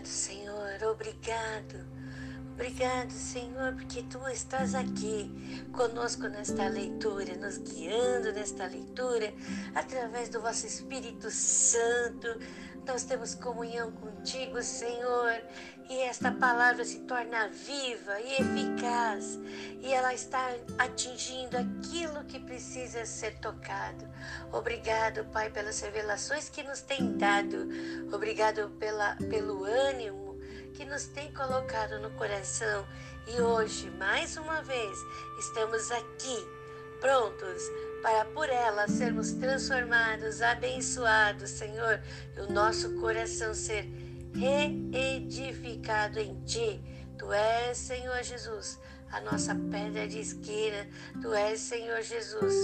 Obrigado, Senhor, obrigado. Obrigado, Senhor, porque tu estás aqui conosco nesta leitura, nos guiando nesta leitura, através do vosso Espírito Santo. Nós temos comunhão contigo, Senhor, e esta palavra se torna viva e eficaz, e ela está atingindo aquilo que precisa ser tocado. Obrigado, Pai, pelas revelações que nos tem dado. Obrigado pela, pelo ânimo que nos tem colocado no coração e hoje, mais uma vez, estamos aqui, prontos para por ela sermos transformados, abençoados, Senhor, e o nosso coração ser reedificado em Ti. Tu és, Senhor Jesus, a nossa pedra de esquina, Tu és, Senhor Jesus,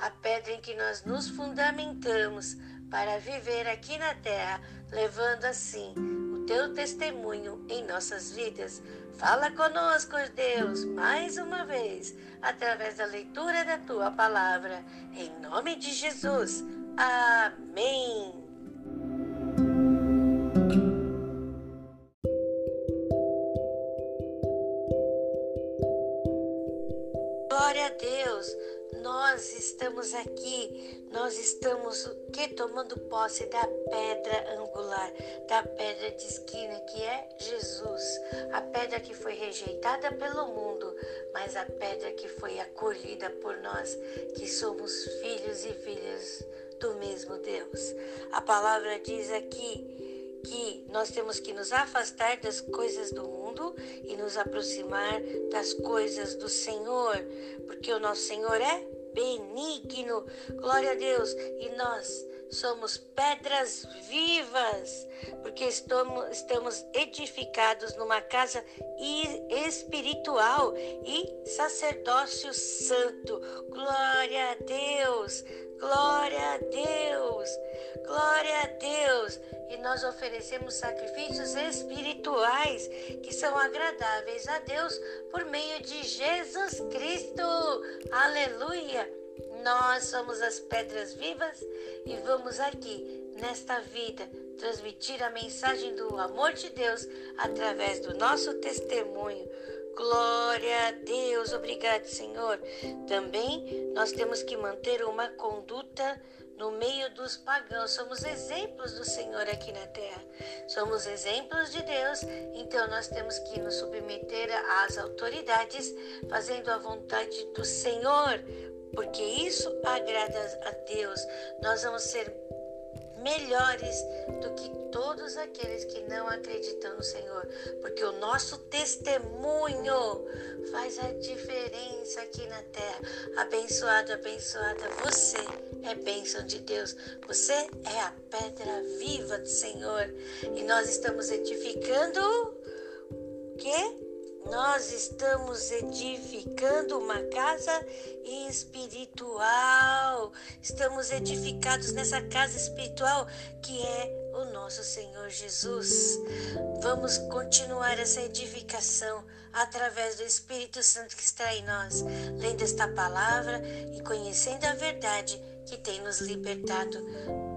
a pedra em que nós nos fundamentamos para viver aqui na terra, levando assim teu testemunho em nossas vidas. Fala conosco, Deus, mais uma vez, através da leitura da tua palavra. Em nome de Jesus. Amém. Glória a Deus nós estamos aqui, nós estamos que tomando posse da pedra angular, da pedra de esquina que é Jesus, a pedra que foi rejeitada pelo mundo, mas a pedra que foi acolhida por nós, que somos filhos e filhas do mesmo Deus. A palavra diz aqui que nós temos que nos afastar das coisas do mundo e nos aproximar das coisas do Senhor, porque o nosso Senhor é benigno. Glória a Deus. E nós somos pedras vivas, porque estamos, estamos edificados numa casa espiritual e sacerdócio santo. Glória a Deus. Glória a Deus, glória a Deus. E nós oferecemos sacrifícios espirituais que são agradáveis a Deus por meio de Jesus Cristo. Aleluia! Nós somos as pedras vivas e vamos aqui, nesta vida, transmitir a mensagem do amor de Deus através do nosso testemunho Glória a Deus, obrigado, Senhor. Também nós temos que manter uma conduta no meio dos pagãos. Somos exemplos do Senhor aqui na terra. Somos exemplos de Deus, então nós temos que nos submeter às autoridades, fazendo a vontade do Senhor, porque isso agrada a Deus. Nós vamos ser melhores do que todos aqueles que não acreditam no Senhor, porque o nosso testemunho faz a diferença aqui na terra. Abençoado, abençoada, você é bênção de Deus, você é a pedra viva do Senhor e nós estamos edificando o quê? Nós estamos edificando uma casa espiritual. Estamos edificados nessa casa espiritual que é o nosso Senhor Jesus. Vamos continuar essa edificação através do Espírito Santo que está em nós, lendo esta palavra e conhecendo a verdade que tem nos libertado.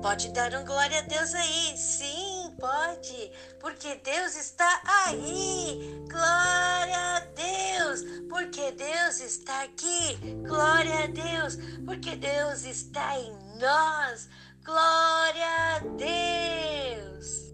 Pode dar um glória a Deus aí, sim pode, porque Deus está aí. Glória a Deus, porque Deus está aqui. Glória a Deus, porque Deus está em nós. Glória a Deus.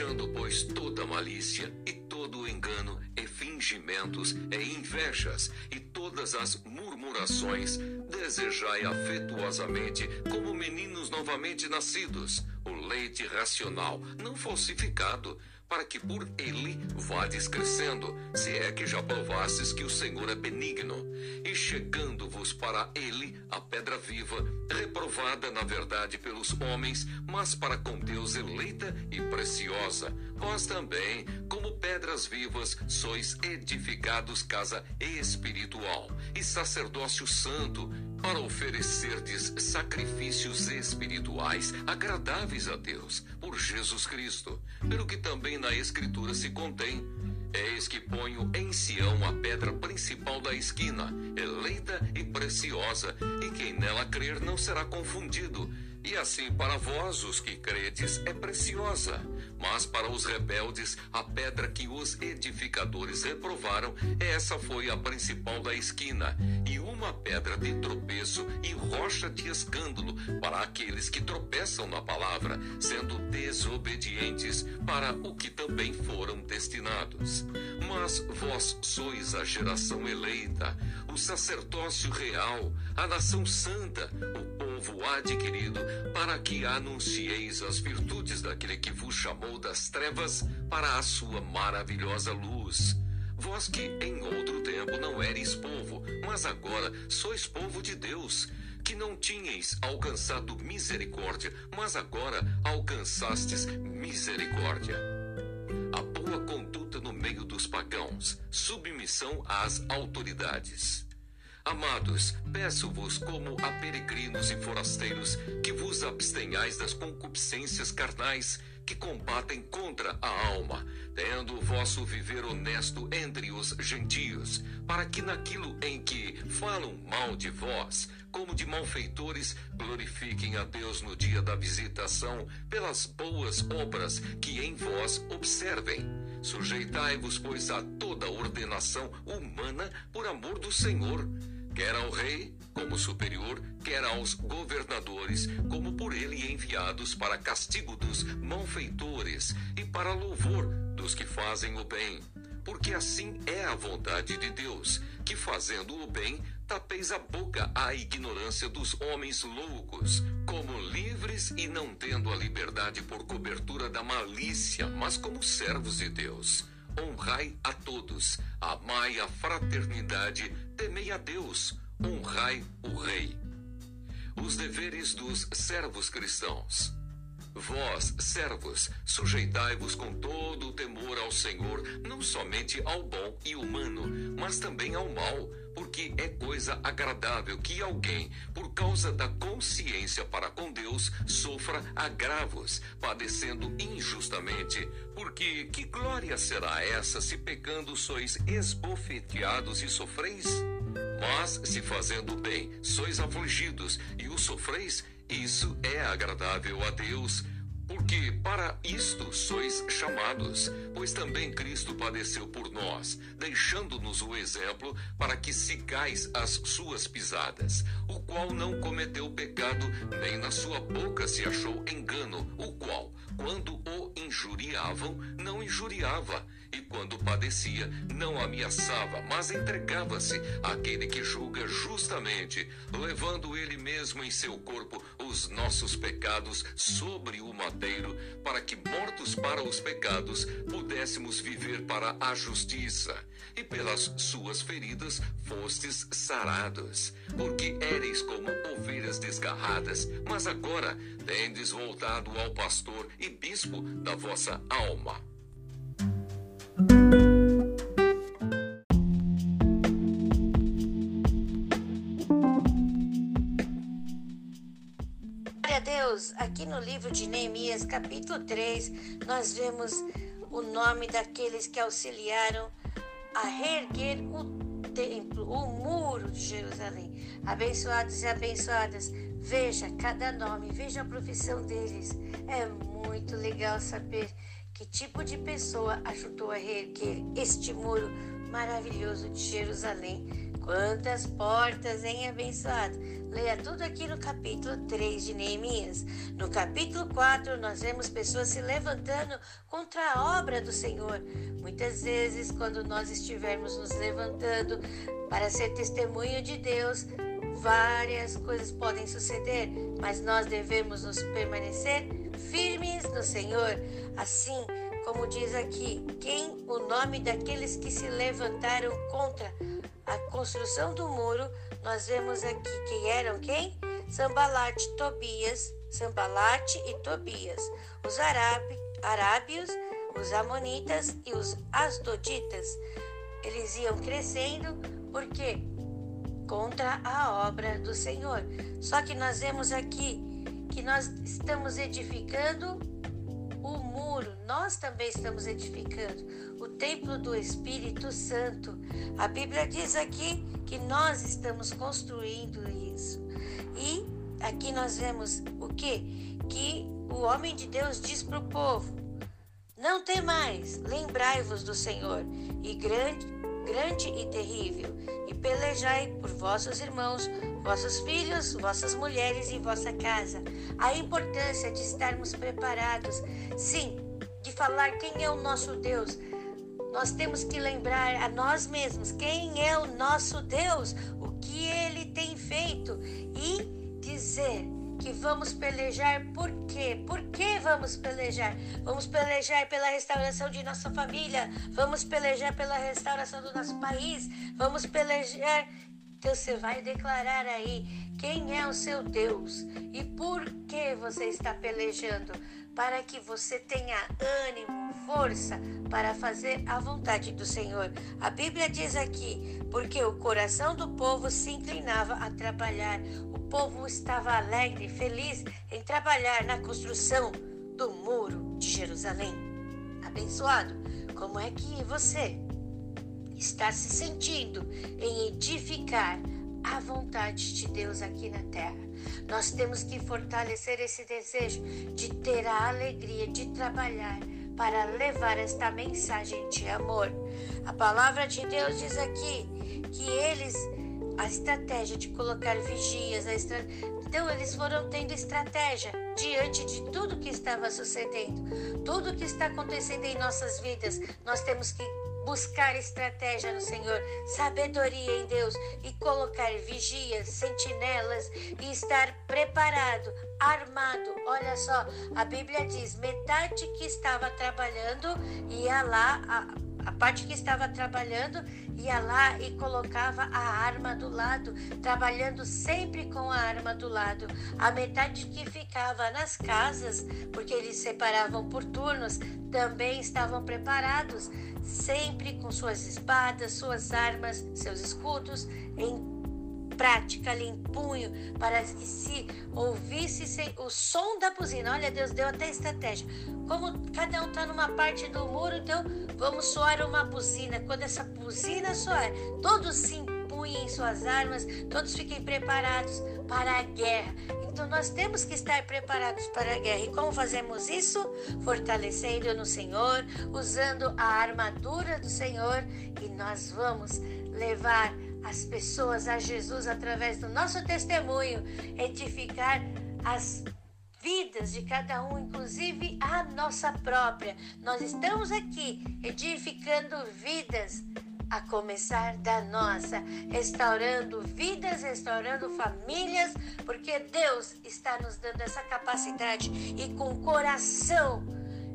Deixando, pois, toda malícia e todo engano e fingimentos e invejas e todas as murmurações, desejai afetuosamente, como meninos novamente nascidos, o leite racional, não falsificado, para que por ele vades crescendo, se é que já provastes que o Senhor é benigno, e chegando-vos para ele a pedra viva, reprovada na verdade pelos homens, mas para com Deus eleita e preciosa. Vós também, como pedras vivas, sois edificados casa espiritual e sacerdócio santo, para oferecerdes sacrifícios espirituais agradáveis a Deus por Jesus Cristo, pelo que também na Escritura se contém. Eis que ponho em Sião a pedra principal da esquina, eleita e preciosa, e quem nela crer não será confundido. E assim para vós, os que credes, é preciosa. Mas para os rebeldes, a pedra que os edificadores reprovaram, essa foi a principal da esquina, e uma pedra de tropeço e rocha de escândalo para aqueles que tropeçam na palavra, sendo desobedientes para o que também foram destinados. Mas vós sois a geração eleita, o sacerdócio real, a nação santa, o povo adquirido, para que anuncieis as virtudes daquele que vos chamou das trevas para a sua maravilhosa luz. Vós que em outro tempo não eres povo, mas agora sois povo de Deus, que não tinhais alcançado misericórdia, mas agora alcançastes misericórdia. A boa conduta no meio dos pagãos, submissão às autoridades. Amados, peço-vos como a peregrinos e forasteiros que vos abstenhais das concupiscências carnais que combatem contra a alma, tendo o vosso viver honesto entre os gentios, para que naquilo em que falam mal de vós, como de malfeitores, glorifiquem a Deus no dia da visitação pelas boas obras que em vós observem. Sujeitai-vos, pois, a toda ordenação humana por amor do Senhor quer ao rei como superior, quer aos governadores como por ele enviados para castigo dos malfeitores e para louvor dos que fazem o bem. Porque assim é a vontade de Deus, que fazendo o bem, tapeis a boca à ignorância dos homens loucos, como livres e não tendo a liberdade por cobertura da malícia, mas como servos de Deus honrai a todos, amai a fraternidade, temei a Deus, honrai o Rei. Os deveres dos servos cristãos. Vós, servos, sujeitai-vos com todo o temor ao Senhor, não somente ao bom e humano, mas também ao mal, porque é coisa agradável que alguém, por causa da consciência para com Deus, sofra agravos, padecendo injustamente. Porque que glória será essa se pecando sois esbofeteados e sofreis? Mas se fazendo bem sois afligidos e o sofreis, isso é agradável a Deus, porque para isto sois chamados, pois também Cristo padeceu por nós, deixando-nos o exemplo para que sigais as suas pisadas, o qual não cometeu pecado, nem na sua boca se achou engano, o qual, quando o injuriavam, não injuriava e quando não ameaçava, mas entregava-se àquele que julga justamente, levando ele mesmo em seu corpo os nossos pecados sobre o madeiro, para que, mortos para os pecados, pudéssemos viver para a justiça. E pelas suas feridas fostes sarados, porque éreis como ovelhas desgarradas, mas agora tendes voltado ao pastor e bispo da vossa alma. Aqui no livro de Neemias, capítulo 3, nós vemos o nome daqueles que auxiliaram a reerguer o templo, o muro de Jerusalém. Abençoados e abençoadas, veja cada nome, veja a profissão deles. É muito legal saber que tipo de pessoa ajudou a reerguer este muro maravilhoso de Jerusalém? Quantas portas, hein, abençoado? Leia tudo aqui no capítulo 3 de Neemias. No capítulo 4, nós vemos pessoas se levantando contra a obra do Senhor. Muitas vezes, quando nós estivermos nos levantando para ser testemunho de Deus, várias coisas podem suceder, mas nós devemos nos permanecer firmes no Senhor. Assim, como diz aqui, quem o nome daqueles que se levantaram contra a construção do muro, nós vemos aqui que eram quem? Sambalate, Tobias, Sambalate e Tobias, os Arabi, arábios, os amonitas e os asdoditas. Eles iam crescendo porque contra a obra do Senhor. Só que nós vemos aqui que nós estamos edificando nós também estamos edificando o templo do Espírito Santo. A Bíblia diz aqui que nós estamos construindo isso. E aqui nós vemos o que? Que o homem de Deus diz para o povo: Não tem mais, lembrai-vos do Senhor, e grande, grande e terrível, e pelejai por vossos irmãos, vossos filhos, vossas mulheres e vossa casa. A importância de estarmos preparados, sim, de falar quem é o nosso Deus. Nós temos que lembrar a nós mesmos quem é o nosso Deus, o que ele tem feito e dizer que vamos pelejar por quê? Por que vamos pelejar? Vamos pelejar pela restauração de nossa família, vamos pelejar pela restauração do nosso país, vamos pelejar então você vai declarar aí quem é o seu Deus e por que você está pelejando, para que você tenha ânimo, força para fazer a vontade do Senhor. A Bíblia diz aqui: porque o coração do povo se inclinava a trabalhar, o povo estava alegre, feliz em trabalhar na construção do muro de Jerusalém. Abençoado, como é que você está se sentindo em edificar a vontade de Deus aqui na terra. Nós temos que fortalecer esse desejo de ter a alegria de trabalhar para levar esta mensagem de amor. A palavra de Deus diz aqui que eles, a estratégia de colocar vigias, a estra... então eles foram tendo estratégia diante de tudo que estava sucedendo, tudo que está acontecendo em nossas vidas. Nós temos que buscar estratégia no Senhor, sabedoria em Deus e colocar vigias, sentinelas e estar preparado, armado. Olha só, a Bíblia diz: metade que estava trabalhando ia lá, a, a parte que estava trabalhando ia lá e colocava a arma do lado, trabalhando sempre com a arma do lado. A metade que ficava nas casas, porque eles separavam por turnos, também estavam preparados, sempre com suas espadas, suas armas, seus escudos em prática ali em punho, para que se ouvisse o som da buzina. Olha, Deus deu até estratégia. Como cada um está numa parte do muro, então vamos soar uma buzina. Quando essa buzina soar, todos se empunhem suas armas, todos fiquem preparados para a guerra. Então nós temos que estar preparados para a guerra. E como fazemos isso? Fortalecendo no Senhor, usando a armadura do Senhor, e nós vamos levar as pessoas a Jesus através do nosso testemunho, edificar as vidas de cada um, inclusive a nossa própria. Nós estamos aqui edificando vidas, a começar da nossa, restaurando vidas, restaurando famílias, porque Deus está nos dando essa capacidade e com coração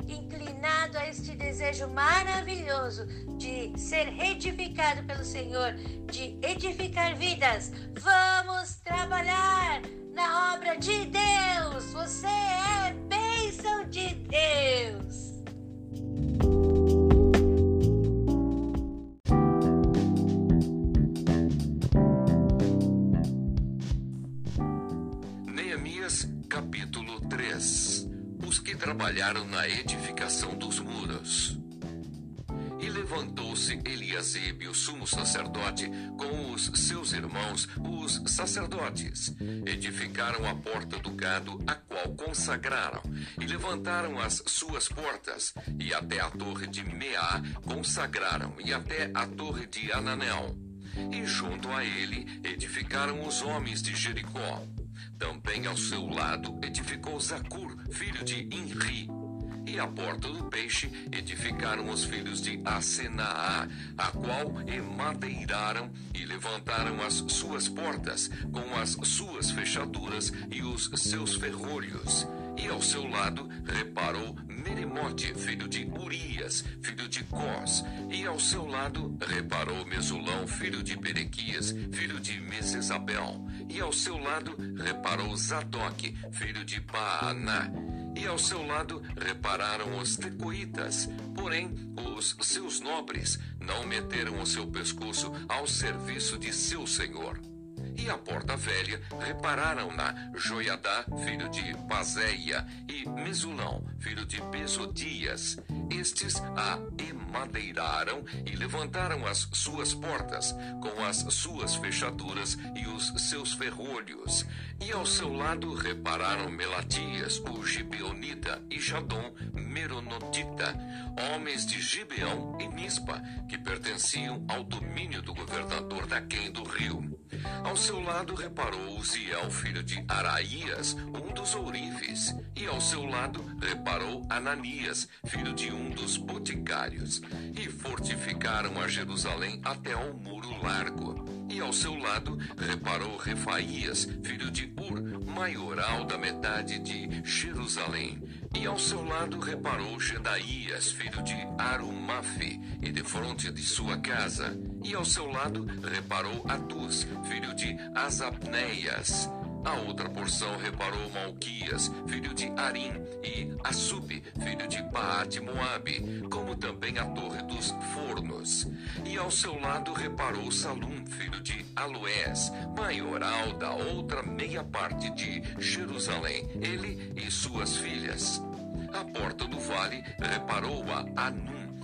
inclinado a este desejo maravilhoso de ser retificado pelo Senhor, de edificar vidas. Vamos trabalhar na obra de Deus. Você é bênção de Deus. Na edificação dos muros. E levantou-se Eliasebe, o sumo sacerdote, com os seus irmãos, os sacerdotes. Edificaram a porta do gado, a qual consagraram, e levantaram as suas portas, e até a torre de Meá consagraram, e até a torre de Ananel. E junto a ele edificaram os homens de Jericó. Também ao seu lado edificou Zacur, filho de Inri, e a porta do peixe edificaram os filhos de Asenaá, a qual emadeiraram e levantaram as suas portas, com as suas fechaduras e os seus ferrolhos. E ao seu lado reparou Meremote, filho de Urias, filho de Cós. E ao seu lado reparou Mesulão, filho de Berequias, filho de Mesesabel. E ao seu lado reparou Zadok, filho de Baaná e ao seu lado repararam os tecoitas. Porém, os seus nobres não meteram o seu pescoço ao serviço de seu senhor. E a porta velha repararam-na Joiadá, filho de Pazéia, e Mesulão, filho de Besodias. Estes a emadeiraram e levantaram as suas portas, com as suas fechaduras e os seus ferrolhos. E ao seu lado repararam Melatias, o Gibeonita, e Jadom, Meronotita, homens de Gibeão e Mispa, que pertenciam ao domínio do governador Daquém do rio. Seu lado reparou Uziel, filho de Araías, um dos ourives, e ao seu lado reparou Ananias, filho de um dos boticários, e fortificaram a Jerusalém até ao muro largo. E ao seu lado reparou Refaías, filho de Ur, maioral da metade de Jerusalém. E ao seu lado reparou Gedaías, filho de Arumafe, e de fronte de sua casa. E ao seu lado reparou Atus, filho de Azapneias. A outra porção reparou Malquias, filho de Arim, e Assub, filho de Paate Moabe, como também a torre dos fornos. E ao seu lado reparou Salum, filho de Aloés, maioral da outra meia parte de Jerusalém, ele e suas filhas. A porta do vale reparou a Anum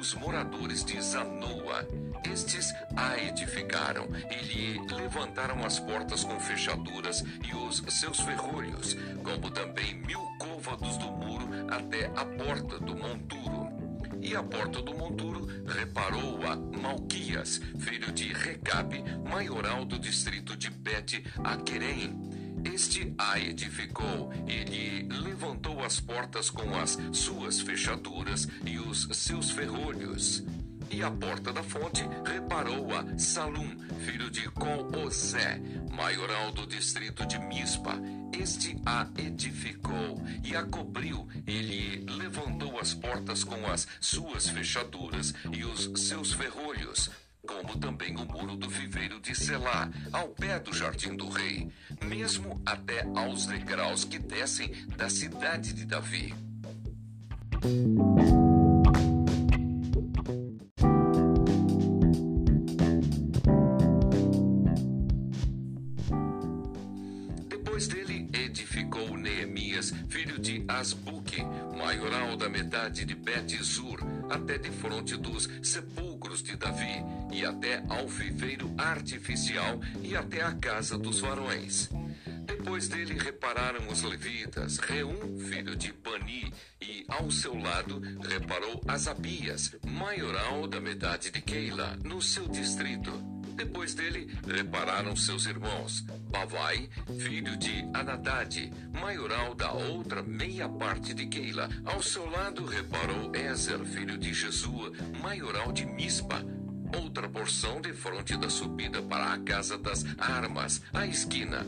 os moradores de Zanoa. Estes a edificaram e lhe levantaram as portas com fechaduras e os seus ferrolhos, como também mil côvados do muro até a porta do monturo. E a porta do monturo reparou a Malquias, filho de Recabe, maioral do distrito de Bet Aquerem. Este a edificou e lhe levantou as portas com as suas fechaduras e os seus ferrolhos. E a porta da fonte reparou a Salum, filho de Colosé, maioral do distrito de Mispa. Este a edificou e a cobriu, e lhe levantou as portas com as suas fechaduras e os seus ferrolhos, como também o muro do viveiro de Selá, ao pé do jardim do rei, mesmo até aos degraus que descem da cidade de Davi. Depois dele edificou Neemias, filho de Asbuque, maioral da metade de Bet-Zur, até de fronte dos sepulcros de Davi, e até ao viveiro artificial e até a casa dos varões. Depois dele repararam os levitas, Reum, filho de Bani, e ao seu lado reparou Asabias, maioral da metade de Keila, no seu distrito. Depois dele repararam seus irmãos, Bavai, filho de Anadad, maioral da outra meia parte de Keila. Ao seu lado reparou Ezer, filho de Jesua, maioral de Mispa, outra porção de fronte da subida para a casa das armas, a esquina.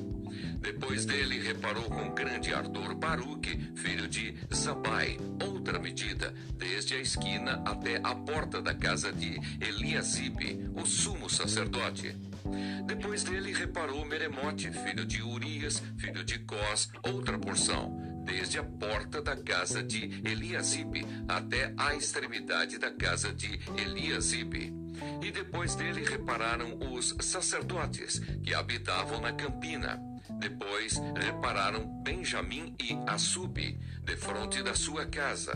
Depois dele reparou com grande ardor Baruque, filho de Zabai, outra medida, desde a esquina até a porta da casa de Eliasibe, o sumo sacerdote. Depois dele reparou Meremote, filho de Urias, filho de Cós, outra porção, desde a porta da casa de Eliasibe até a extremidade da casa de Eliasibe. E depois dele repararam os sacerdotes que habitavam na campina. Depois repararam Benjamim e Assub, defronte da sua casa.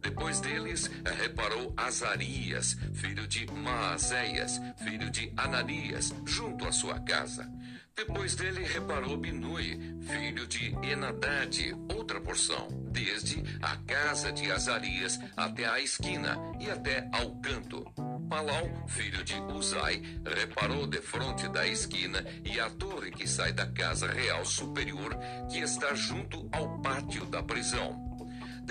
Depois deles reparou Azarias, filho de Maazéias, filho de Ananias, junto à sua casa. Depois dele reparou Binui, filho de Enadade, outra porção, desde a casa de Azarias até a esquina e até ao canto. Palau, filho de Uzai, reparou defronte da esquina e a torre que sai da casa real superior, que está junto ao pátio da prisão.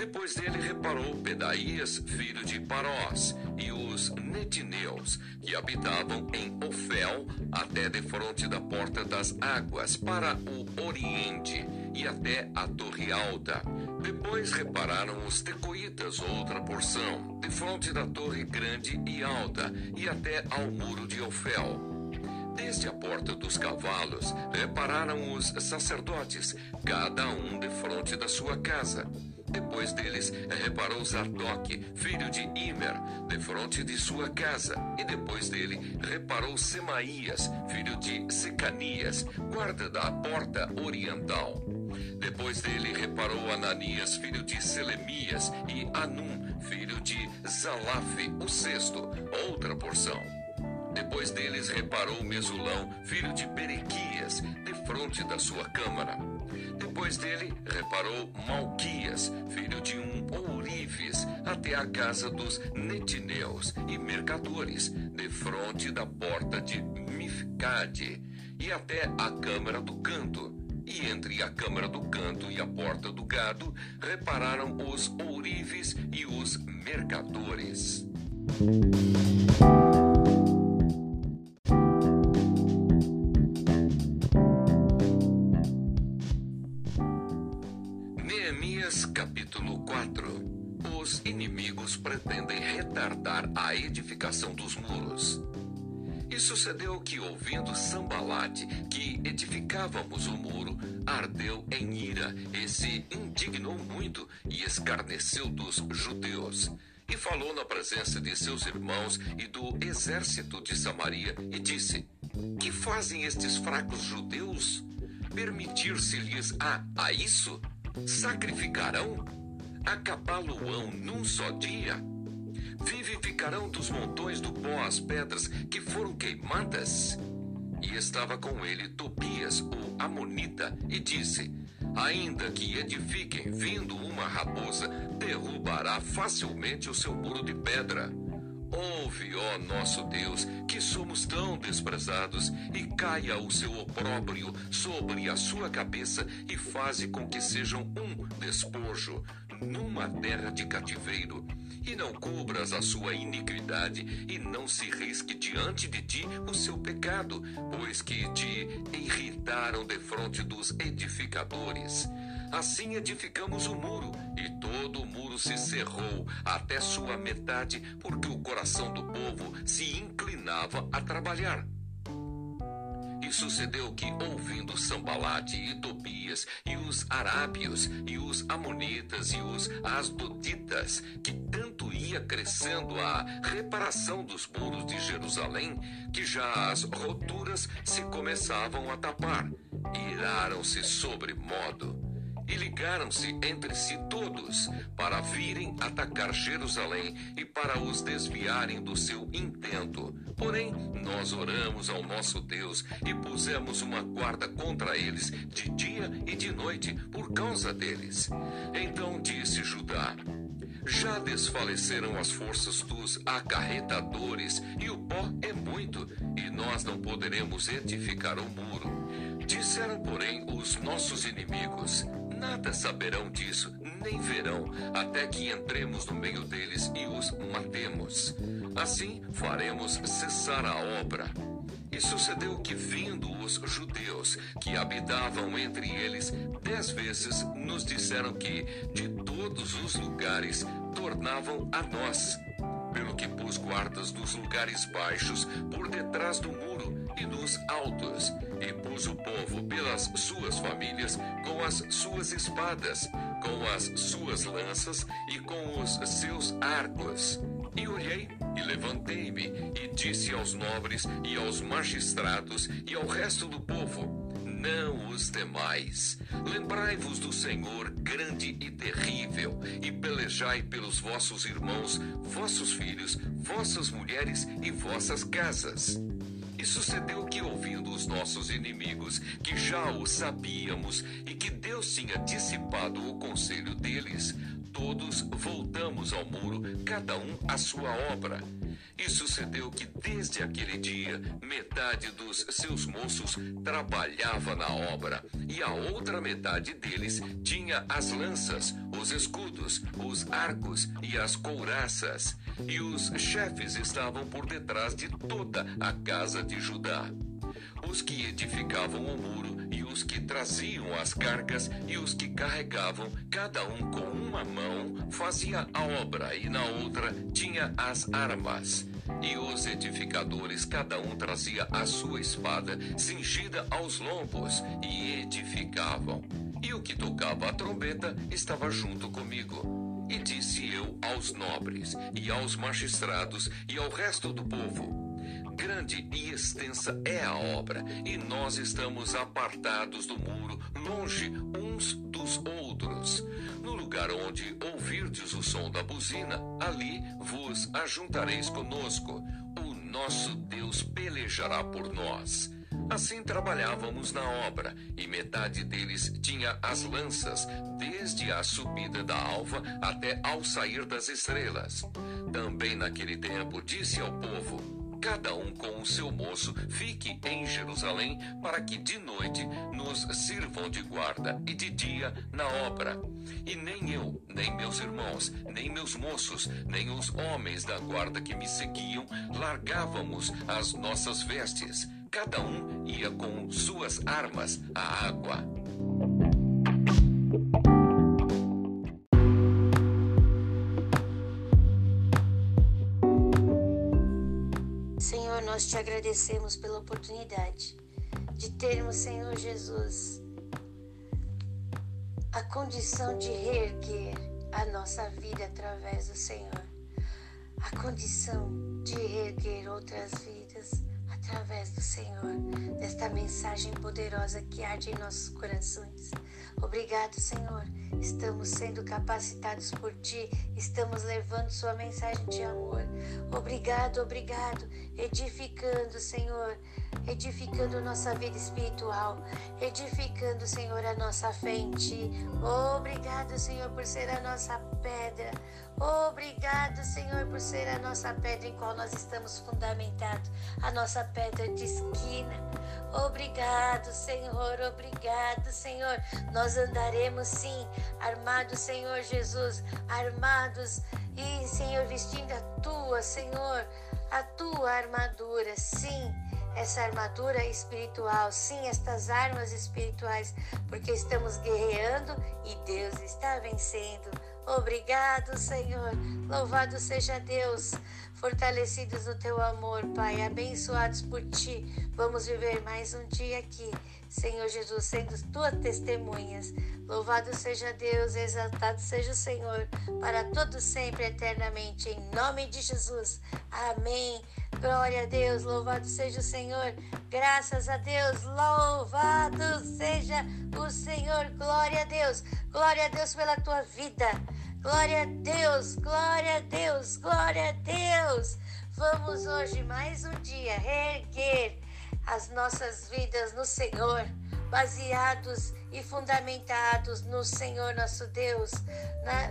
Depois dele reparou Pedaías, filho de Parós, e os netineus, que habitavam em Ofel, até defronte da porta das águas, para o oriente, e até a torre alta. Depois repararam os tecoitas, outra porção, defronte da torre grande e alta, e até ao muro de Ofel. Desde a porta dos cavalos, repararam os sacerdotes, cada um defronte da sua casa. Depois deles, reparou Zadok, filho de Imer, defronte de sua casa. E depois dele, reparou Semaías, filho de Secanias, guarda da porta oriental. Depois dele, reparou Ananias, filho de Selemias, e Anum, filho de Zalaf, o sexto, outra porção. Depois deles, reparou Mesulão, filho de Berequias, defronte da sua câmara. Depois dele, reparou Malquias, filho de um ourives, até a casa dos netineus e mercadores, defronte da porta de Mifcade, e até a câmara do canto. E entre a câmara do canto e a porta do gado, repararam os ourives e os mercadores. Pretendem retardar a edificação dos muros. E sucedeu que, ouvindo Sambalate que edificávamos o muro, ardeu em ira e se indignou muito e escarneceu dos judeus. E falou na presença de seus irmãos e do exército de Samaria e disse: Que fazem estes fracos judeus? Permitir-se-lhes a, a isso? Sacrificarão? acabá-lo-ão num só dia? Vivificarão dos montões do pó as pedras que foram queimadas? E estava com ele Tobias, o Amonita, e disse: Ainda que edifiquem, vindo uma raposa, derrubará facilmente o seu muro de pedra. Ouve, ó nosso Deus, que somos tão desprezados, e caia o seu opróbrio sobre a sua cabeça, e faze com que sejam um despojo, numa terra de cativeiro, e não cubras a sua iniquidade, e não se risque diante de ti o seu pecado, pois que te irritaram defronte dos edificadores. Assim edificamos o muro, e todo o muro se cerrou até sua metade, porque o coração do povo se inclinava a trabalhar. E sucedeu que, ouvindo Sambalate e Tobias, e os arábios, e os amonitas, e os asdoditas, que tanto ia crescendo a reparação dos muros de Jerusalém, que já as roturas se começavam a tapar, iraram-se sobre modo e ligaram-se entre si todos para virem atacar Jerusalém e para os desviarem do seu intento. Porém, nós oramos ao nosso Deus e pusemos uma guarda contra eles de dia e de noite por causa deles. Então disse Judá: já desfaleceram as forças dos acarretadores, e o pó é muito, e nós não poderemos edificar o muro. Disseram, porém, os nossos inimigos: Nada saberão disso, nem verão, até que entremos no meio deles e os matemos. Assim faremos cessar a obra. E sucedeu que, vindo os judeus que habitavam entre eles, dez vezes nos disseram que, de todos os lugares, tornavam a nós. Pelo que pus guardas dos lugares baixos por detrás do muro e dos altos, e pus o povo pelas suas famílias com as suas espadas, com as suas lanças e com os seus arcos. E olhei e levantei-me e disse aos nobres e aos magistrados e ao resto do povo: não os temais. Lembrai-vos do Senhor grande e terrível, e pelejai pelos vossos irmãos, vossos filhos, vossas mulheres e vossas casas. E sucedeu que, ouvindo os nossos inimigos, que já o sabíamos e que Deus tinha dissipado o conselho deles, todos voltamos ao muro, cada um à sua obra. E sucedeu que desde aquele dia, metade dos seus moços trabalhava na obra, e a outra metade deles tinha as lanças, os escudos, os arcos e as couraças. E os chefes estavam por detrás de toda a casa de Judá. Os que edificavam o muro os que traziam as cargas e os que carregavam, cada um com uma mão, fazia a obra e na outra tinha as armas. E os edificadores, cada um trazia a sua espada, cingida aos lombos, e edificavam. E o que tocava a trombeta estava junto comigo. E disse eu aos nobres, e aos magistrados, e ao resto do povo: Grande e extensa é a obra, e nós estamos apartados do muro, longe uns dos outros. No lugar onde ouvirdes o som da buzina, ali vos ajuntareis conosco. O nosso Deus pelejará por nós. Assim trabalhávamos na obra, e metade deles tinha as lanças, desde a subida da alva até ao sair das estrelas. Também naquele tempo disse ao povo: Cada um com o seu moço fique em Jerusalém, para que de noite nos sirvam de guarda e de dia na obra. E nem eu, nem meus irmãos, nem meus moços, nem os homens da guarda que me seguiam largávamos as nossas vestes Cada um ia com suas armas à água. Nós te agradecemos pela oportunidade de termos, Senhor Jesus, a condição de reerguer a nossa vida através do Senhor, a condição de reerguer outras vidas através do Senhor, desta mensagem poderosa que arde em nossos corações. Obrigado, Senhor. Estamos sendo capacitados por Ti, estamos levando Sua mensagem de amor. Obrigado, obrigado, edificando, Senhor, edificando nossa vida espiritual, edificando, Senhor, a nossa fé em Ti. Obrigado, Senhor, por ser a nossa pedra. Obrigado, Senhor, por ser a nossa pedra em qual nós estamos fundamentados, a nossa pedra de esquina. Obrigado, Senhor, obrigado, Senhor. Nós andaremos sim, armados, Senhor Jesus, armados e, Senhor, vestindo a tua, Senhor, a tua armadura, sim essa armadura espiritual, sim, estas armas espirituais, porque estamos guerreando e Deus está vencendo. Obrigado, Senhor. Louvado seja Deus. Fortalecidos no teu amor, Pai, abençoados por ti. Vamos viver mais um dia aqui, Senhor Jesus, sendo tuas testemunhas. Louvado seja Deus, exaltado seja o Senhor, para todo sempre, eternamente, em nome de Jesus. Amém. Glória a Deus, louvado seja o Senhor. Graças a Deus, louvado seja o Senhor. Glória a Deus. Glória a Deus pela tua vida. Glória a Deus, glória a Deus, glória a Deus. Vamos hoje mais um dia reerguer as nossas vidas no Senhor, baseados e fundamentados no Senhor nosso Deus.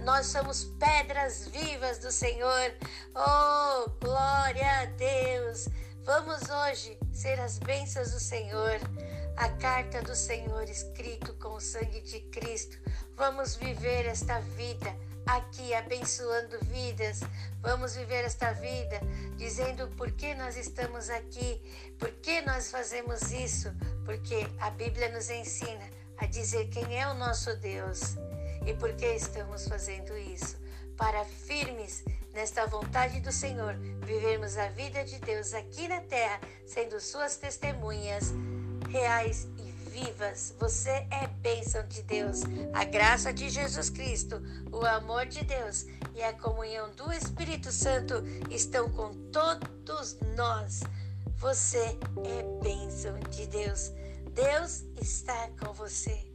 Nós somos pedras vivas do Senhor. Oh, glória a Deus! Vamos hoje ser as bênçãos do Senhor, a carta do Senhor escrito com o sangue de Cristo. Vamos viver esta vida aqui abençoando vidas. Vamos viver esta vida dizendo por que nós estamos aqui, por que nós fazemos isso, porque a Bíblia nos ensina a dizer quem é o nosso Deus e por que estamos fazendo isso. Para firmes nesta vontade do Senhor, vivermos a vida de Deus aqui na terra, sendo suas testemunhas reais vivas. Você é bênção de Deus. A graça de Jesus Cristo, o amor de Deus e a comunhão do Espírito Santo estão com todos nós. Você é bênção de Deus. Deus está com você.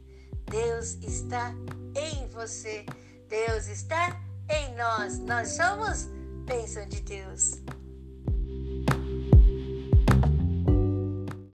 Deus está em você. Deus está em nós. Nós somos bênção de Deus.